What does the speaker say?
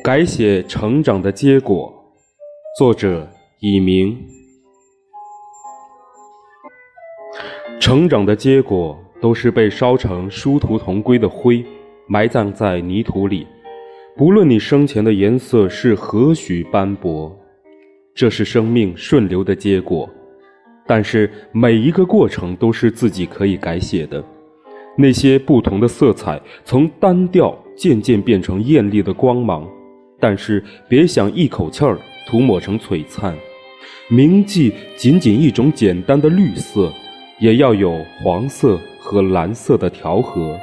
改写成长的结果，作者以明。成长的结果都是被烧成殊途同归的灰，埋葬在泥土里。不论你生前的颜色是何许斑驳，这是生命顺流的结果。但是每一个过程都是自己可以改写的。那些不同的色彩，从单调渐渐变成艳丽的光芒，但是别想一口气儿涂抹成璀璨。铭记仅仅一种简单的绿色，也要有黄色和蓝色的调和。